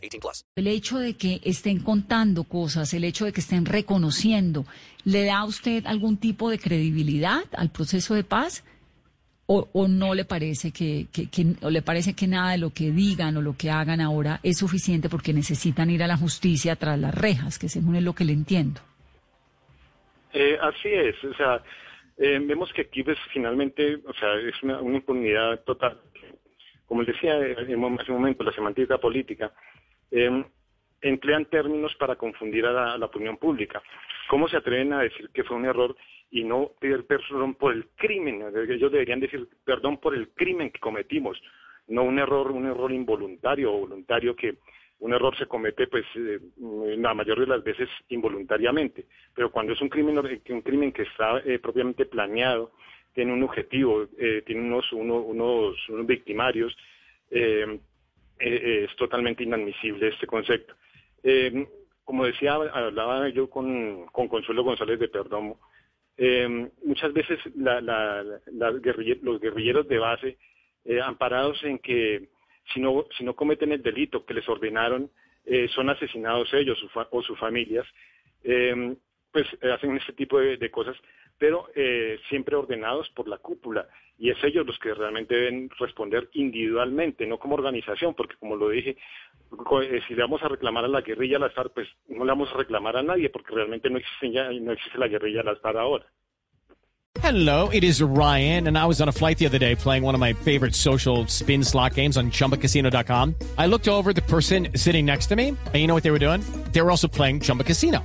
18 plus. El hecho de que estén contando cosas, el hecho de que estén reconociendo, ¿le da a usted algún tipo de credibilidad al proceso de paz? ¿O, o no le parece que, que- que- o le parece que nada de lo que digan o lo que hagan ahora es suficiente porque necesitan ir a la justicia tras las rejas, que según es lo que le entiendo? Eh, así es, o sea, eh, vemos que aquí pues finalmente, o sea, es una, una impunidad total. Como les decía eh, en un momento, la semántica política, eh, emplean términos para confundir a la, opinión pública. ¿Cómo se atreven a decir que fue un error y no pedir perdón por el crimen? Ellos deberían decir perdón por el crimen que cometimos, no un error, un error involuntario o voluntario que un error se comete pues eh, la mayoría de las veces involuntariamente, pero cuando es un crimen un crimen que está eh, propiamente planeado, tiene un objetivo, eh, tiene unos uno- unos, unos victimarios, eh, eh, es totalmente inadmisible este concepto. Eh, como decía, hablaba yo con, con Consuelo González de Perdomo, eh, muchas veces los guerrilleros de base, eh, amparados en que si no, si no cometen el delito que les ordenaron, eh, son asesinados ellos o sus familias, eh, pues eh, hacen este tipo de, de cosas, pero eh, siempre ordenados por la cúpula. Y es ellos los que realmente deben responder individualmente, no como organización, porque como lo dije, eh, si le vamos a reclamar a la guerrilla a las pues no le vamos a reclamar a nadie, porque realmente no existe, ya, no existe la guerrilla a las ahora. Hello, it is Ryan, and I was on a flight the other day playing one of my favorite social spin slot games on chumbacasino.com. I looked over the person sitting next to me, and you know what they were doing? They were also playing Chumba Casino.